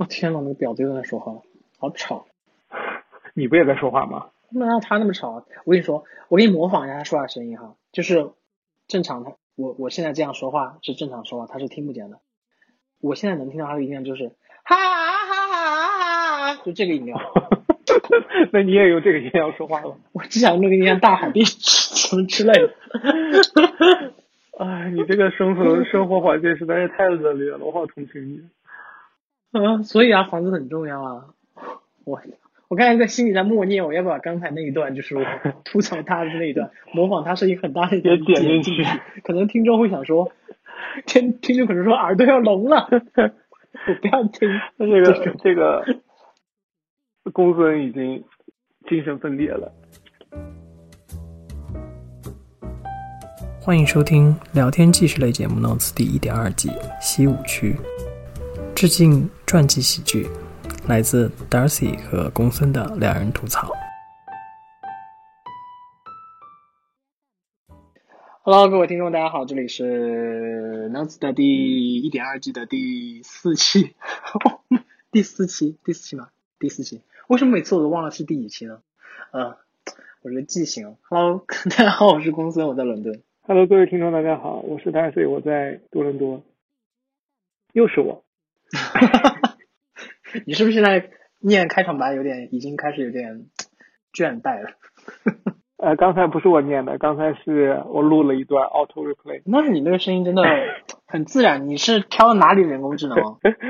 我天呐，那个表弟又在说话，好吵。你不也在说话吗？那让他那么吵，我跟你说，我给你模仿一下他说话声音哈，就是正常他我我现在这样说话是正常说话，他是听不见的。我现在能听到他的音量就是哈哈哈哈哈，就这个音量。那你也用这个音量说话了？我只想用那个音量大喊地什么之类的。哎，你这个生存生活环境实在是太恶劣了，我好同情你。嗯，所以啊，房子很重要啊。我我刚才在心里在默念，我要不要把刚才那一段，就是我 吐槽他的那一段，模仿他声音很大的一点点进去。可能听众会想说，听听众可能说耳朵要聋了。我不要听。这个这个公孙已经精神分裂了。欢迎收听聊天纪实类节目《Notes》第一点二季西五区，致敬传记喜剧，来自 Darcy 和公孙的两人吐槽。Hello，各位听众，大家好，这里是 Notes 的第一点二季的第四期，第四期，第四期吗？第四期，为什么每次我都忘了是第几期呢？呃，我这记性。Hello，大家好，我是公孙，我在伦敦。Hello，各位听众，大家好，我是 Darcy，我在多伦多，又是我。你是不是现在念开场白有点，已经开始有点倦怠了？呃，刚才不是我念的，刚才是我录了一段 auto replay。那你那个声音真的很自然，你是挑了哪里人工智能？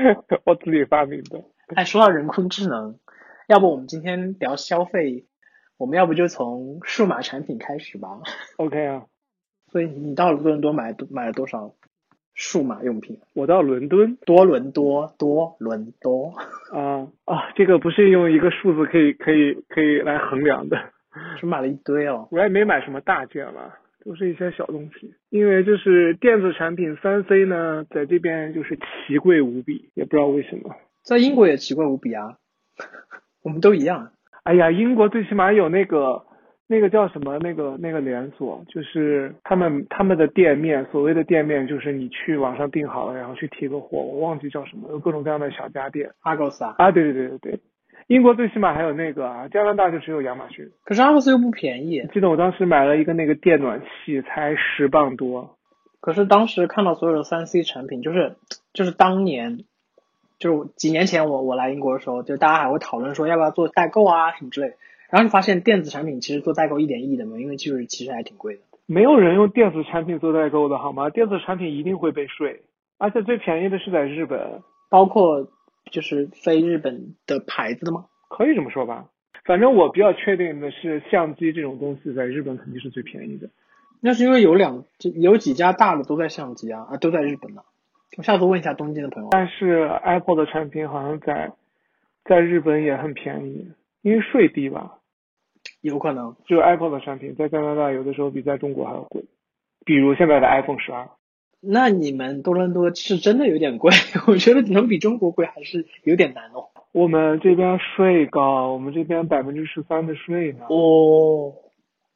我自己发明的。哎，说到人工智能，要不我们今天聊消费，我们要不就从数码产品开始吧？OK 啊。所以你到了多伦多买买了多少数码用品？我到伦敦多伦多多伦多啊啊！这个不是用一个数字可以可以可以来衡量的。是买了一堆哦。我也没买什么大件了，都是一些小东西。因为就是电子产品三 C 呢，在这边就是奇贵无比，也不知道为什么。在英国也奇贵无比啊，我们都一样。哎呀，英国最起码有那个。那个叫什么？那个那个连锁，就是他们他们的店面，所谓的店面就是你去网上订好了，然后去提个货，我忘记叫什么，有各种各样的小家电。阿高斯啊？啊，对对对对对，英国最起码还有那个啊，加拿大就只有亚马逊。可是阿高斯又不便宜。记得我当时买了一个那个电暖器，才十磅多。可是当时看到所有的三 C 产品，就是就是当年，就是几年前我我来英国的时候，就大家还会讨论说要不要做代购啊什么之类。然后就发现电子产品其实做代购一点意义都没有，因为就是其实还挺贵的。没有人用电子产品做代购的好吗？电子产品一定会被税，而且最便宜的是在日本，包括就是非日本的牌子的吗？可以这么说吧。反正我比较确定的是，相机这种东西在日本肯定是最便宜的。那是因为有两有几家大的都在相机啊啊都在日本呢。我下次问一下东京的朋友。但是 Apple 的产品好像在在日本也很便宜，因为税低吧。有可能，就 Apple 的产品在加拿大有的时候比在中国还要贵，比如现在的 iPhone 十二。那你们多伦多是真的有点贵，我觉得能比中国贵还是有点难哦。我们这边税高，我们这边百分之十三的税呢。哦，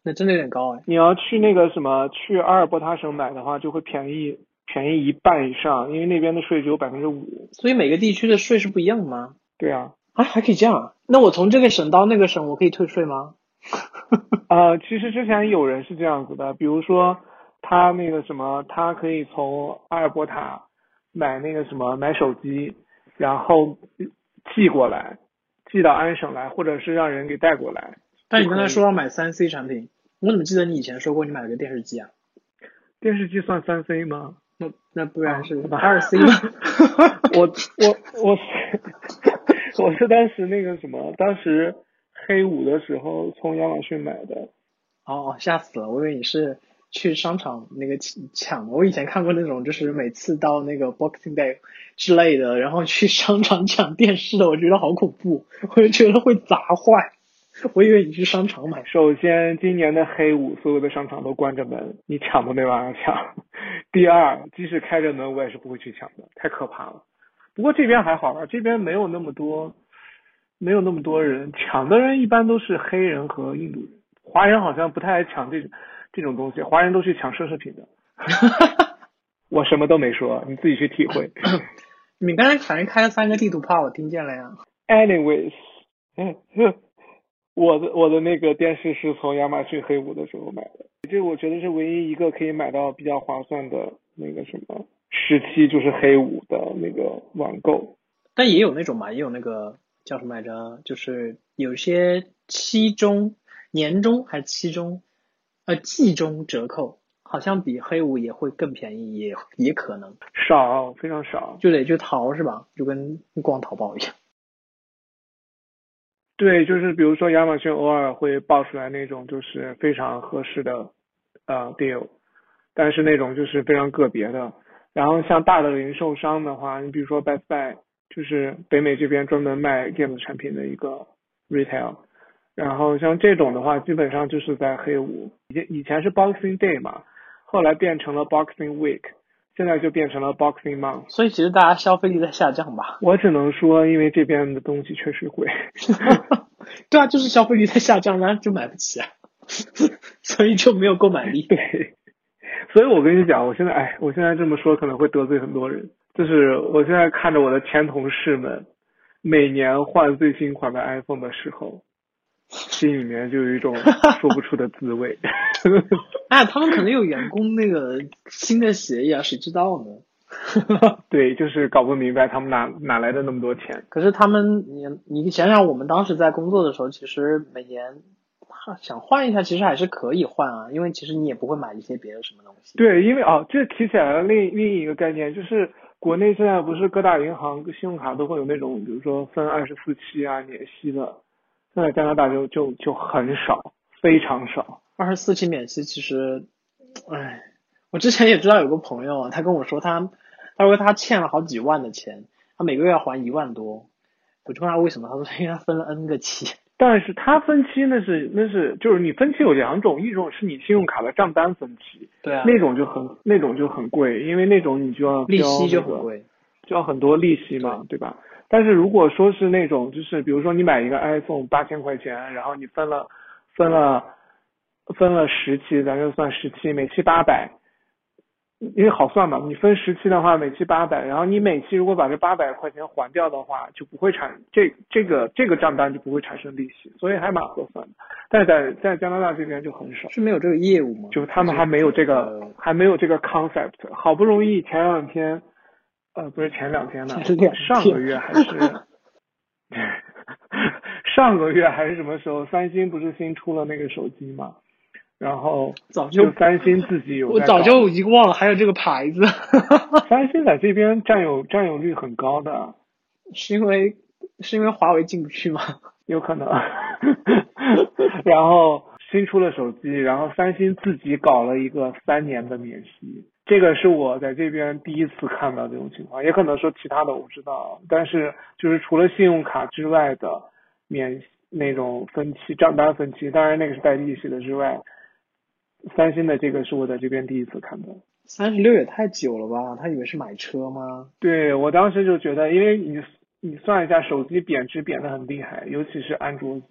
那真的有点高哎。你要去那个什么去阿尔伯塔省买的话，就会便宜便宜一半以上，因为那边的税只有百分之五。所以每个地区的税是不一样的吗？对啊。啊，还可以这样啊？那我从这个省到那个省，我可以退税吗？呃，其实之前有人是这样子的，比如说他那个什么，他可以从阿尔伯塔买那个什么买手机，然后寄过来，寄到安省来，或者是让人给带过来。但你刚才说要买三 C 产品，我怎么记得你以前说过你买了个电视机啊？电视机算三 C 吗？那那不然是二 C 吗？我我我 我是当时那个什么，当时。黑五的时候从亚马逊买的，哦，吓死了！我以为你是去商场那个抢的。我以前看过那种，就是每次到那个 Boxing Day 之类的，然后去商场抢电视的，我觉得好恐怖，我就觉得会砸坏。我以为你去商场买。首先，今年的黑五所有的商场都关着门，你抢都没办法抢。第二，即使开着门，我也是不会去抢的，太可怕了。不过这边还好了，这边没有那么多。没有那么多人抢的人，一般都是黑人和印度人。华人好像不太爱抢这种这种东西，华人都去抢奢侈品的。我什么都没说，你自己去体会。你刚才反正开了三个地图炮，我听见了呀。Anyways，我的我的那个电视是从亚马逊黑五的时候买的，这我觉得是唯一一个可以买到比较划算的那个什么时期，就是黑五的那个网购。但也有那种嘛，也有那个叫什么来着？就是有些期中、年终还是期中，呃，季中折扣，好像比黑五也会更便宜，也也可能，少，非常少。就得去淘是吧？就跟逛淘宝一样。对，就是比如说亚马逊偶尔会爆出来那种就是非常合适的呃 deal，但是那种就是非常个别的。然后像大的零售商的话，你比如说 Best Buy，就是北美这边专门卖电子产品的一个 retail。然后像这种的话，基本上就是在黑五，以前以前是 Boxing Day 嘛，后来变成了 Boxing Week，现在就变成了 Boxing Month。所以其实大家消费力在下降吧？我只能说，因为这边的东西确实贵。对啊，就是消费力在下降，然后就买不起啊，所以就没有购买力。对，所以我跟你讲，我现在哎，我现在这么说可能会得罪很多人，就是我现在看着我的前同事们每年换最新款的 iPhone 的时候，心里面就有一种 说不出的滋味。哎，他们可能有员工那个新的协议啊，谁知道呢？对，就是搞不明白他们哪哪来的那么多钱。可是他们，你你想想，我们当时在工作的时候，其实每年想换一下，其实还是可以换啊，因为其实你也不会买一些别的什么东西。对，因为哦，这提起来了另另一个概念，就是国内现在不是各大银行信用卡都会有那种，比如说分二十四期啊免息的，现在加拿大就就就很少，非常少。二十四期免息其实，唉，我之前也知道有个朋友啊，他跟我说他，他说他欠了好几万的钱，他每个月要还一万多，我就问他为什么，他说因为他分了 N 个期。但是它分期那是那是就是你分期有两种，一种是你信用卡的账单分期，对啊，那种就很那种就很贵，因为那种你就要利息就交很贵。就要很多利息嘛，对吧？但是如果说是那种，就是比如说你买一个 iPhone 八千块钱，然后你分了分了分了十期，咱就算十期，每期八百，因为好算嘛，你分十期的话，每期八百，然后你每期如果把这八百块钱还掉的话，就不会产这这个这个账单就不会产生利息，所以还蛮合算的。但是在在加拿大这边就很少。是没有这个业务吗？就他们还没有这个呃，还没有这个 concept，好不容易前两天，呃，不是前两天呢前两，天上个月还是，上个月还是什么时候，三星不是新出了那个手机嘛，然后早就就三星自己有我早就已经忘了还有这个牌子，三星在这边占有占有率很高的，是因为是因为华为进不去吗？有可能。然后新出了手机，然后三星自己搞了一个三年的免息，这个是我在这边第一次看到这种情况，也可能说其他的我不知道，但是就是除了信用卡之外的免那种分期账单分期，当然那个是带利息的之外，三星的这个是我在这边第一次看到。三十六也太久了吧？他以为是买车吗？对我当时就觉得，因为你你算一下，手机贬值贬得很厉害，尤其是安卓机，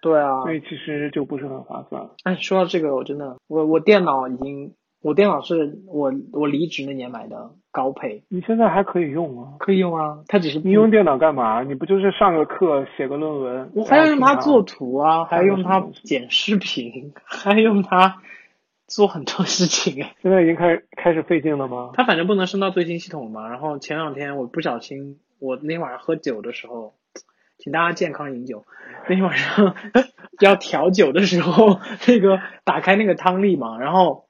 对啊，所以其实就不是很划算。哎，说到这个，我真的，我我电脑已经，我电脑是我我离职那年买的高配，你现在还可以用吗？可以用啊，它只是你用电脑干嘛？你不就是上个课写个论文？我还要用它做图啊，还要用它剪视频，还要用它做很多事情哎。现在已经开始开始费劲了吗？它反正不能升到最新系统嘛。然后前两天我不小心，我那天晚上喝酒的时候，请大家健康饮酒。那天晚上 要调酒的时候，那个打开那个汤力嘛，然后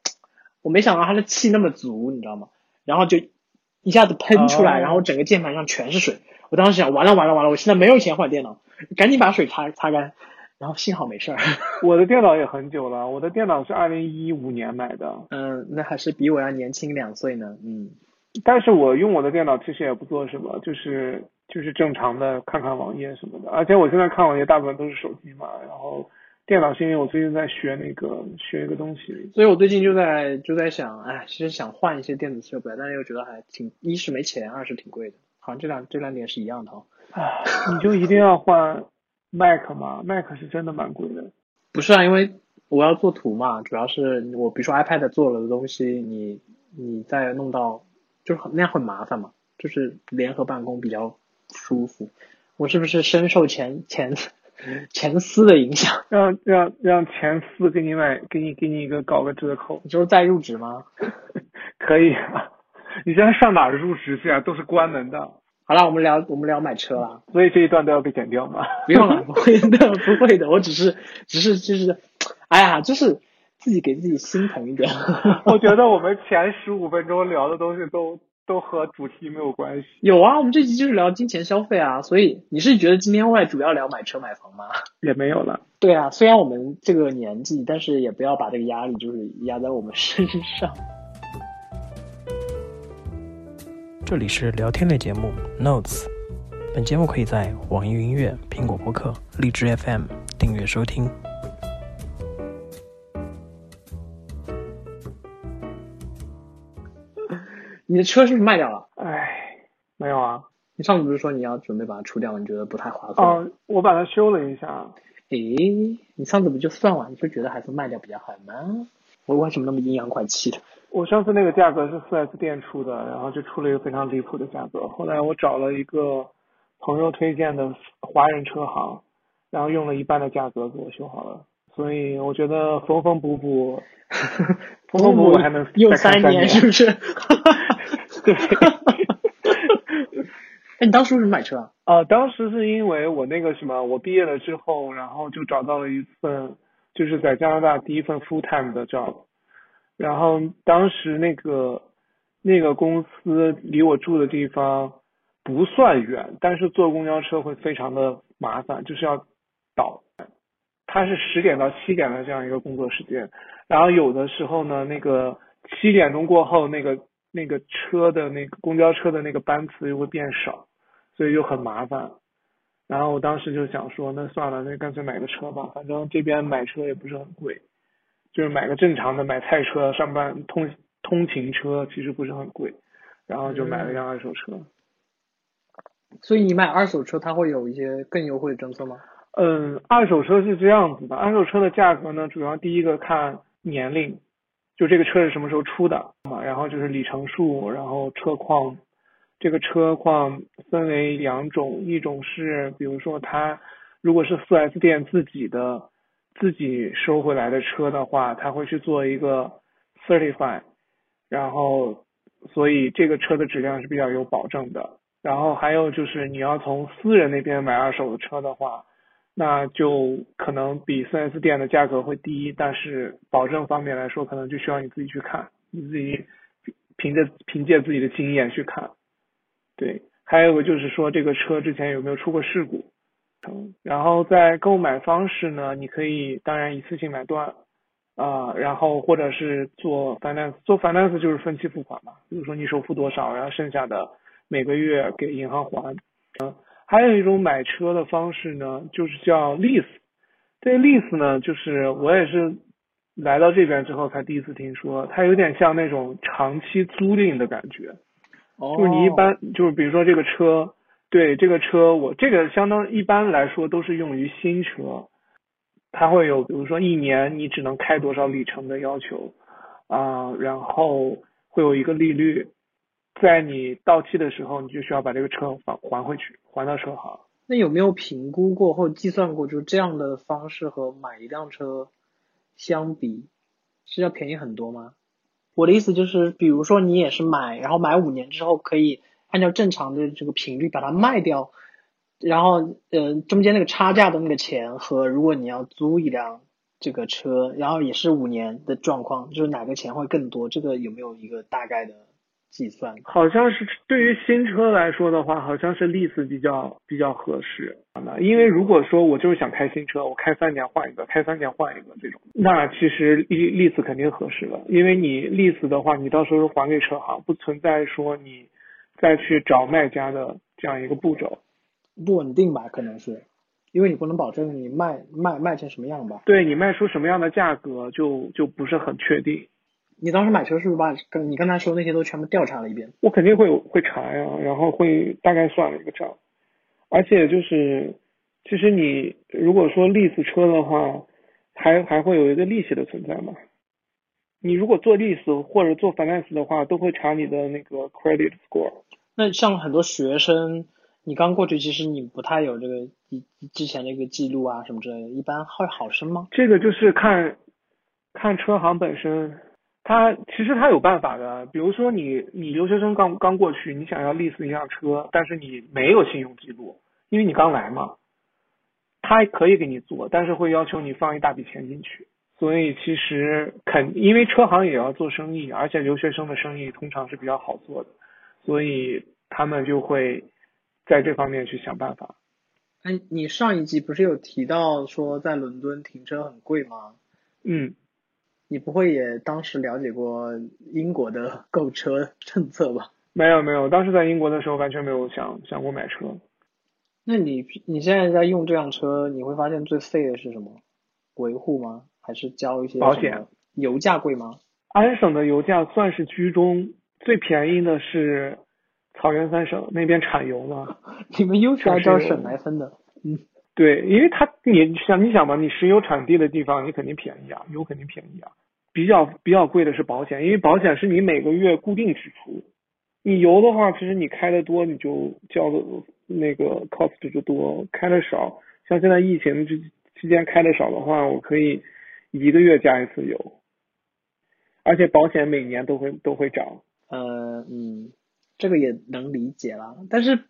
我没想到它的气那么足，你知道吗？然后就一下子喷出来，哦然后整个键盘上全是水。我当时想，完了完了完了，我现在没有钱换电脑，赶紧把水擦擦干。然后幸好没事儿，我的电脑也很久了，我的电脑是二零一五年买的，嗯，那还是比我要年轻两岁呢，嗯。但是我用我的电脑其实也不做什么，就是就是正常的看看网页什么的，而且我现在看网页大部分都是手机嘛，然后电脑是因为我最近在学那个学一个东西，所以我最近就在就在想，哎，其实想换一些电子设备，但是又觉得还挺，一是没钱，二是挺贵的，好像这两这两点是一样的哦。唉，你就一定要换 Mac 吗？Mac 是真的蛮贵的。不是啊，因为我要做图嘛，主要是我比如说 iPad 做了的东西，你你再弄到，就是很那样很麻烦嘛，就是联合办公比较舒服。我是不是深受前前 前司的影响？让让让前司给你买，给你给你一个搞个折扣，你就是再入职吗？可以啊。你现在上哪儿入职去啊？都是关门的。好了，我们聊我们聊买车了。所以这一段都要被剪掉吗？不用了，不会的，不会的。我只是只是就是，哎呀，就是自己给自己心疼一点。我觉得我们前十五分钟聊的东西都都和主题没有关系。有啊，我们这集就是聊金钱消费啊，所以你是觉得今天外主要聊买车买房吗？也没有了。对啊，虽然我们这个年纪，但是也不要把这个压力就是压在我们身上。这里是聊天类节目 Notes，本节目可以在网易云音乐、苹果播客、荔枝 FM 订阅收听。你的车是不是卖掉了？哎，没有啊。你上次不是说你要准备把它出掉，你觉得不太划算？哦，我把它修了一下。诶，你上次不就算完，你就觉得还是卖掉比较好吗？我为什么那么阴阳怪气的？我上次那个价格是四 S 店出的，然后就出了一个非常离谱的价格。后来我找了一个朋友推荐的华人车行，然后用了一半的价格给我修好了。所以我觉得缝缝补补，缝缝补补还能用三年，是不是？对。哎，你当时为什么买车啊？啊，当时是因为我那个什么，我毕业了之后，然后就找到了一份，就是在加拿大第一份 full time 的 job。然后当时那个那个公司离我住的地方不算远，但是坐公交车会非常的麻烦，就是要倒。它是十点到七点的这样一个工作时间，然后有的时候呢，那个七点钟过后，那个那个车的那个公交车的那个班次又会变少，所以就很麻烦。然后我当时就想说，那算了，那干脆买个车吧，反正这边买车也不是很贵。就是买个正常的买菜车，上班通通勤车其实不是很贵，然后就买了一辆二手车。所以你买二手车，它会有一些更优惠的政策吗？嗯，二手车是这样子的，二手车的价格呢，主要第一个看年龄，就这个车是什么时候出的嘛，然后就是里程数，然后车况。这个车况分为两种，一种是比如说它如果是四 S 店自己的。自己收回来的车的话，他会去做一个 certify，然后所以这个车的质量是比较有保证的。然后还有就是你要从私人那边买二手的车的话，那就可能比 4S 店的价格会低，但是保证方面来说，可能就需要你自己去看，你自己凭着凭借自己的经验去看。对，还有个就是说这个车之前有没有出过事故。然后在购买方式呢，你可以当然一次性买断，啊，然后或者是做 finance，做 finance 就是分期付款嘛，比如说你首付多少，然后剩下的每个月给银行还。嗯，还有一种买车的方式呢，就是叫 lease。这 lease 呢，就是我也是来到这边之后才第一次听说，它有点像那种长期租赁的感觉，就是你一般就是比如说这个车。对这个车，我这个相当一般来说都是用于新车，它会有比如说一年你只能开多少里程的要求啊，然后会有一个利率，在你到期的时候，你就需要把这个车还还回去，还到车行。那有没有评估过或计算过，就这样的方式和买一辆车相比，是要便宜很多吗？我的意思就是，比如说你也是买，然后买五年之后可以。按照正常的这个频率把它卖掉，然后呃中间那个差价的那个钱和如果你要租一辆这个车，然后也是五年的状况，就是哪个钱会更多？这个有没有一个大概的计算？好像是对于新车来说的话，好像是 lease 比较比较合适。因为如果说我就是想开新车，我开三年换一个，开三年换一个这种，那其实 lease 肯定合适了。因为你 lease 的话，你到时候还给车行，不存在说你。再去找卖家的这样一个步骤，不稳定吧？可能是，因为你不能保证你卖卖卖成什么样吧？对你卖出什么样的价格，就就不是很确定。你当时买车是不是把跟你刚才说那些都全部调查了一遍？我肯定会会查呀，然后会大概算了一个账，而且就是，其实你如果说 lease 车的话，还还会有一个利息的存在嘛。你如果做 lease 或者做 finance 的话，都会查你的那个 credit score。那像很多学生，你刚过去，其实你不太有这个以之前这个记录啊什么之类的，一般会好申吗？这个就是看看车行本身，他其实他有办法的。比如说你你留学生刚刚过去，你想要 lease 一辆车，但是你没有信用记录，因为你刚来嘛，他可以给你做，但是会要求你放一大笔钱进去。所以其实肯因为车行也要做生意，而且留学生的生意通常是比较好做的，所以他们就会在这方面去想办法。哎，你上一集不是有提到说在伦敦停车很贵吗？嗯，你不会也当时了解过英国的购车政策吧？没有没有，当时在英国的时候完全没有想想过买车。那你你现在在用这辆车，你会发现最费的是什么？维护吗？还是交一些保险？油价贵吗？安省的油价算是居中，最便宜的是草原三省那边产油嘛。你们又是按照省来分的？嗯，对，因为它你想你想嘛，你石油产地的地方你肯定便宜啊，油肯定便宜啊。比较比较贵的是保险，因为保险是你每个月固定支出。你油的话，其实你开的多，你就交的那个 cost 就多；开的少，像现在疫情之期间开的少的话，我可以。一个月加一次油，而且保险每年都会都会涨。呃嗯，这个也能理解啦。但是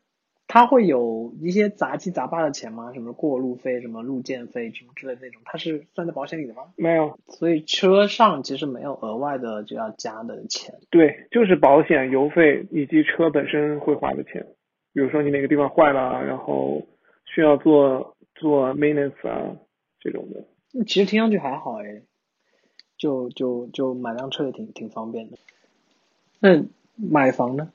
它会有一些杂七杂八的钱吗？什么过路费、什么路建费什么之类的那种，它是算在保险里的吗？没有，所以车上其实没有额外的就要加的钱。对，就是保险、油费以及车本身会花的钱。比如说你哪个地方坏了，然后需要做做 maintenance 啊这种的。其实听上去还好哎，就就就买辆车也挺挺方便的。那买房呢？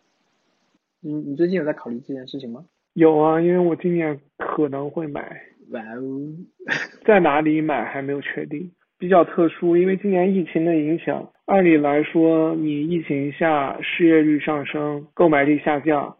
你你最近有在考虑这件事情吗？有啊，因为我今年可能会买。哇哦，在哪里买还没有确定，比较特殊，因为今年疫情的影响。按理来说，你疫情下失业率上升，购买力下降，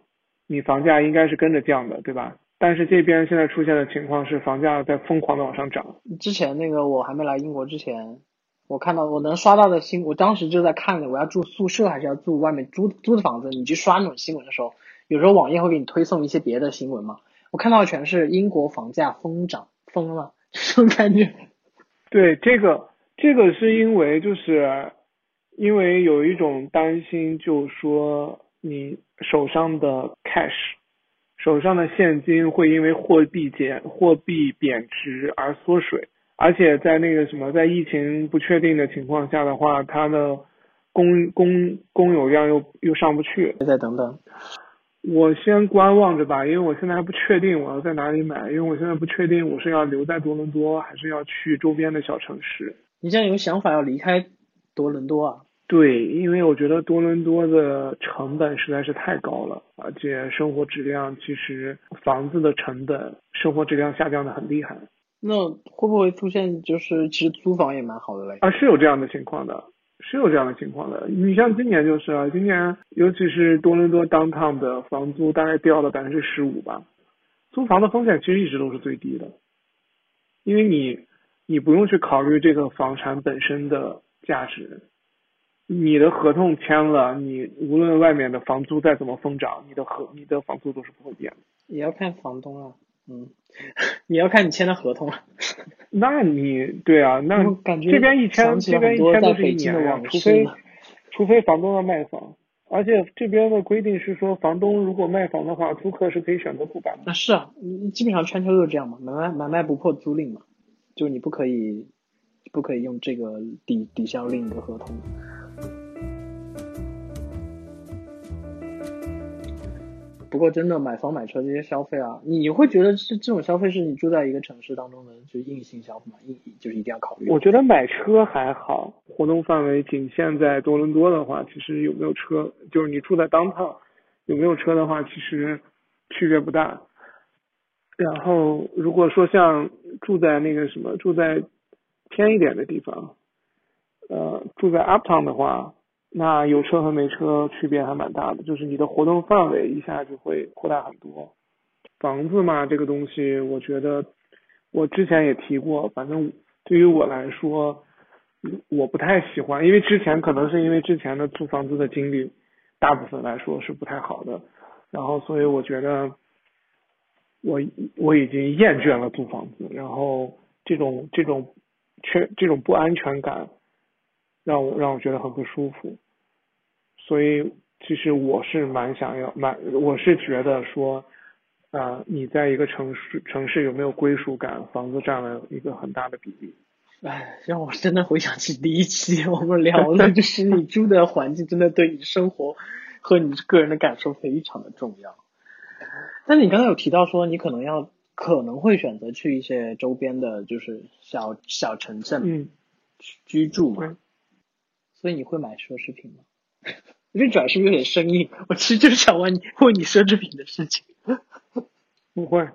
你房价应该是跟着降的，对吧？但是这边现在出现的情况是房价在疯狂的往上涨。之前那个我还没来英国之前，我看到我能刷到的新，我当时就在看我要住宿舍还是要住外面租租的房子。你去刷那种新闻的时候，有时候网页会给你推送一些别的新闻嘛。我看到的全是英国房价疯涨，疯了 这种感觉。对，这个这个是因为就是因为有一种担心，就是说你手上的 cash。手上的现金会因为货币减货币贬值而缩水，而且在那个什么，在疫情不确定的情况下的话，它的供供供有量又又上不去。再等等，我先观望着吧，因为我现在还不确定我要在哪里买，因为我现在不确定我是要留在多伦多还是要去周边的小城市。你现在有想法要离开多伦多啊？对，因为我觉得多伦多的成本实在是太高了，而且生活质量其实房子的成本，生活质量下降的很厉害。那会不会出现就是其实租房也蛮好的嘞？啊，是有这样的情况的，是有这样的情况的。你像今年就是啊，今年尤其是多伦多 downtown 的房租大概掉了百分之十五吧，租房的风险其实一直都是最低的，因为你你不用去考虑这个房产本身的价值。你的合同签了，你无论外面的房租再怎么疯涨，你的合你的房租都是不会变的。也要看房东啊，嗯，也要看你签的合同啊。那你对啊，那感觉这边一签这边一签都是一年呀，除非除非房东要卖房，而且这边的规定是说，房东如果卖房的话，租客是可以选择不搬的。那是啊，基本上全球都是这样嘛，买卖买卖不破租赁嘛，就你不可以不可以用这个抵抵消另一个合同。不过真的买房买车这些消费啊，你会觉得是这种消费是你住在一个城市当中的就硬性消费嘛？硬就是一定要考虑。我觉得买车还好，活动范围仅限在多伦多的话，其实有没有车，就是你住在当趟有没有车的话，其实区别不大。然后如果说像住在那个什么，住在偏一点的地方，呃，住在 uptown 的话。那有车和没车区别还蛮大的，就是你的活动范围一下就会扩大很多。房子嘛，这个东西，我觉得我之前也提过，反正对于我来说，我不太喜欢，因为之前可能是因为之前的租房子的经历，大部分来说是不太好的，然后所以我觉得我我已经厌倦了租房子，然后这种这种缺这种不安全感让我让我觉得很不舒服，所以其实我是蛮想要蛮我是觉得说。啊，你在一个城市城市有没有归属感？房子占了一个很大的比例。哎，让我真的回想起第一期我们聊的，就是你住的环境真的对你生活和你个人的感受非常的重要。但是你刚才有提到说，你可能要可能会选择去一些周边的，就是小小城镇，嗯，居住嘛。所以你会买奢侈品吗？我 这转是不是有点生硬？我其实就是想问你问你奢侈品的事情。不会，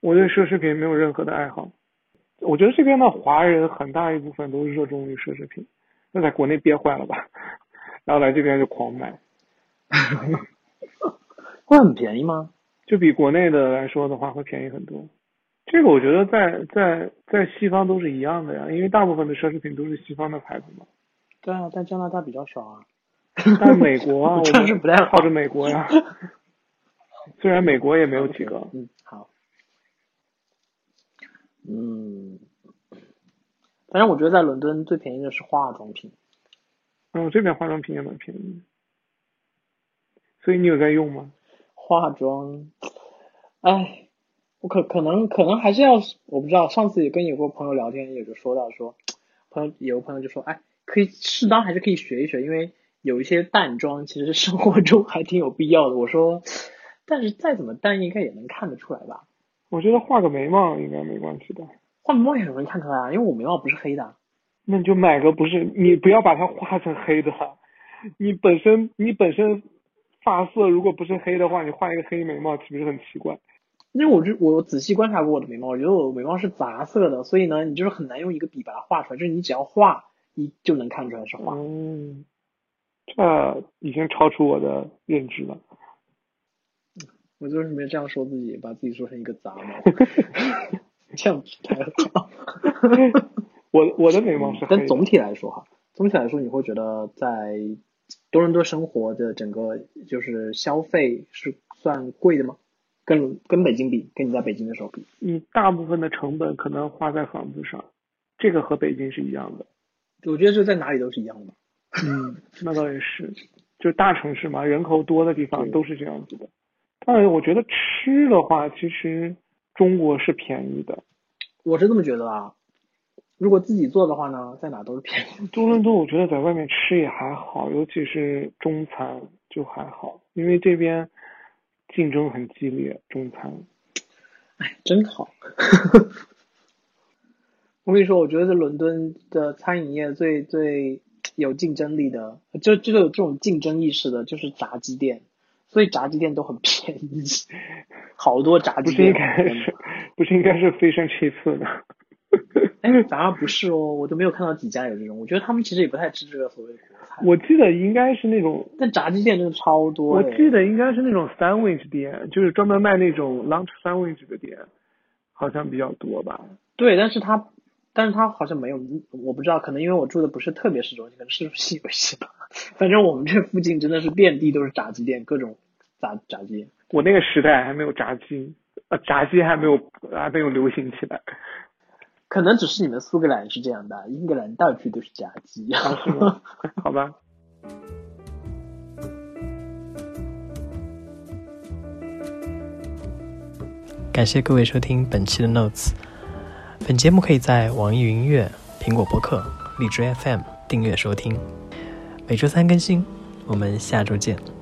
我对奢侈品没有任何的爱好。我觉得这边的华人很大一部分都热衷于奢侈品，那在国内憋坏了吧，然后来这边就狂买。会很便宜吗？就比国内的来说的话，会便宜很多。这个我觉得在在在西方都是一样的呀，因为大部分的奢侈品都是西方的牌子嘛。对啊，但加拿大比较少啊。但美国啊，我是不太靠着美国呀。虽然美国也没有几个，嗯，好，嗯，反正我觉得在伦敦最便宜的是化妆品，嗯，这边化妆品也蛮便宜，所以你有在用吗？化妆，哎，我可可能可能还是要，我不知道，上次也跟有个朋友聊天，也就说到说，朋友有个朋友就说，哎，可以适当还是可以学一学，因为有一些淡妆其实生活中还挺有必要的。我说。但是再怎么淡，应该也能看得出来吧？我觉得画个眉毛应该没关系的。画眉毛也很容易看出来啊，因为我眉毛不是黑的。那你就买个不是，你不要把它画成黑的。你本身你本身发色如果不是黑的话，你画一个黑眉毛岂不是很奇怪？因为我就我仔细观察过我的眉毛，我觉得我眉毛是杂色的，所以呢，你就是很难用一个笔把它画出来，就是你只要画你就能看出来是画。嗯，这已经超出我的认知了。我就是没这样说自己，把自己说成一个杂毛？这样不太好。我我的眉毛是，但总体来说哈，总体来说你会觉得在多伦多生活的整个就是消费是算贵的吗？跟跟北京比，跟你在北京的时候比，你大部分的成本可能花在房子上，这个和北京是一样的。我觉得这在哪里都是一样的。嗯，那倒也是，就大城市嘛，人口多的地方都是这样子的。但我觉得吃的话，其实中国是便宜的。我是这么觉得啊。如果自己做的话呢，在哪都是便宜。多伦多我觉得在外面吃也还好，尤其是中餐就还好，因为这边竞争很激烈，中餐。哎，真好。我跟你说，我觉得在伦敦的餐饮业最最有竞争力的，就就有这种竞争意识的，就是炸鸡店。所以炸鸡店都很便宜，好多炸鸡店。不是应该是，不是应该是飞升其次的？哎，反而不是哦，我都没有看到几家有这种。我觉得他们其实也不太吃这个所谓的国菜。我记得应该是那种，但炸鸡店真的超多。我记得应该是那种 sandwich 店，就是专门卖那种 lunch sandwich 的店，好像比较多吧。对，但是他，但是他好像没有，我不知道，可能因为我住的不是特别市中心，可能市中心有一些吧。反正我们这附近真的是遍地都是炸鸡店，各种炸炸鸡。我那个时代还没有炸鸡，呃，炸鸡还没有还没有流行起来。可能只是你们苏格兰是这样的，英格兰到处都是炸鸡。啊？好吧。感谢各位收听本期的 Notes。本节目可以在网易云音乐、苹果播客、荔枝 FM 订阅收听。每周三更新，我们下周见。